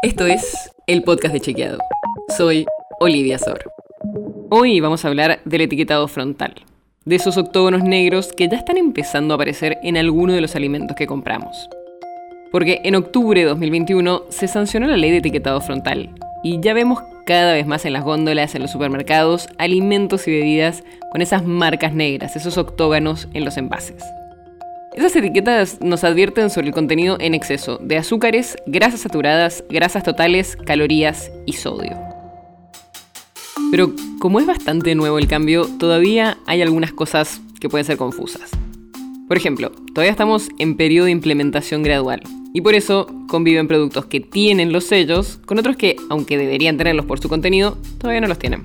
Esto es el podcast de Chequeado. Soy Olivia Sor. Hoy vamos a hablar del etiquetado frontal, de esos octógonos negros que ya están empezando a aparecer en alguno de los alimentos que compramos. Porque en octubre de 2021 se sancionó la ley de etiquetado frontal y ya vemos cada vez más en las góndolas, en los supermercados, alimentos y bebidas con esas marcas negras, esos octógonos en los envases. Esas etiquetas nos advierten sobre el contenido en exceso de azúcares, grasas saturadas, grasas totales, calorías y sodio. Pero como es bastante nuevo el cambio, todavía hay algunas cosas que pueden ser confusas. Por ejemplo, todavía estamos en periodo de implementación gradual y por eso conviven productos que tienen los sellos con otros que, aunque deberían tenerlos por su contenido, todavía no los tienen.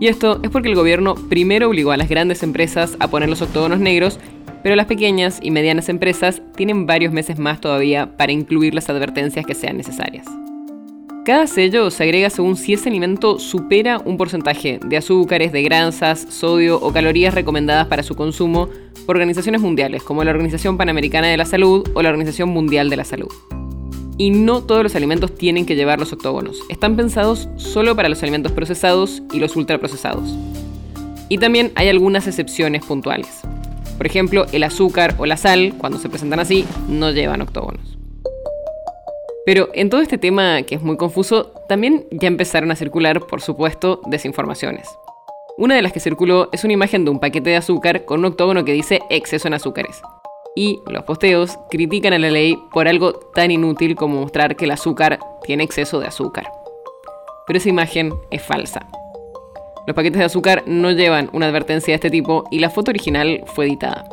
Y esto es porque el gobierno primero obligó a las grandes empresas a poner los octógonos negros, pero las pequeñas y medianas empresas tienen varios meses más todavía para incluir las advertencias que sean necesarias. Cada sello se agrega según si ese alimento supera un porcentaje de azúcares, de grasas, sodio o calorías recomendadas para su consumo por organizaciones mundiales, como la Organización Panamericana de la Salud o la Organización Mundial de la Salud. Y no todos los alimentos tienen que llevar los octógonos. Están pensados solo para los alimentos procesados y los ultraprocesados. Y también hay algunas excepciones puntuales. Por ejemplo, el azúcar o la sal, cuando se presentan así, no llevan octógonos. Pero en todo este tema, que es muy confuso, también ya empezaron a circular, por supuesto, desinformaciones. Una de las que circuló es una imagen de un paquete de azúcar con un octógono que dice exceso en azúcares. Y los posteos critican a la ley por algo tan inútil como mostrar que el azúcar tiene exceso de azúcar. Pero esa imagen es falsa. Los paquetes de azúcar no llevan una advertencia de este tipo y la foto original fue editada.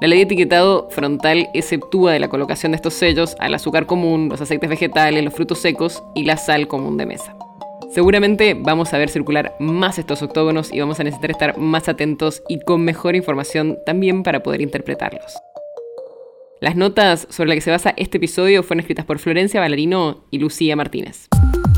La ley de etiquetado frontal exceptúa de la colocación de estos sellos al azúcar común, los aceites vegetales, los frutos secos y la sal común de mesa. Seguramente vamos a ver circular más estos octógonos y vamos a necesitar estar más atentos y con mejor información también para poder interpretarlos. Las notas sobre las que se basa este episodio fueron escritas por Florencia Valerino y Lucía Martínez.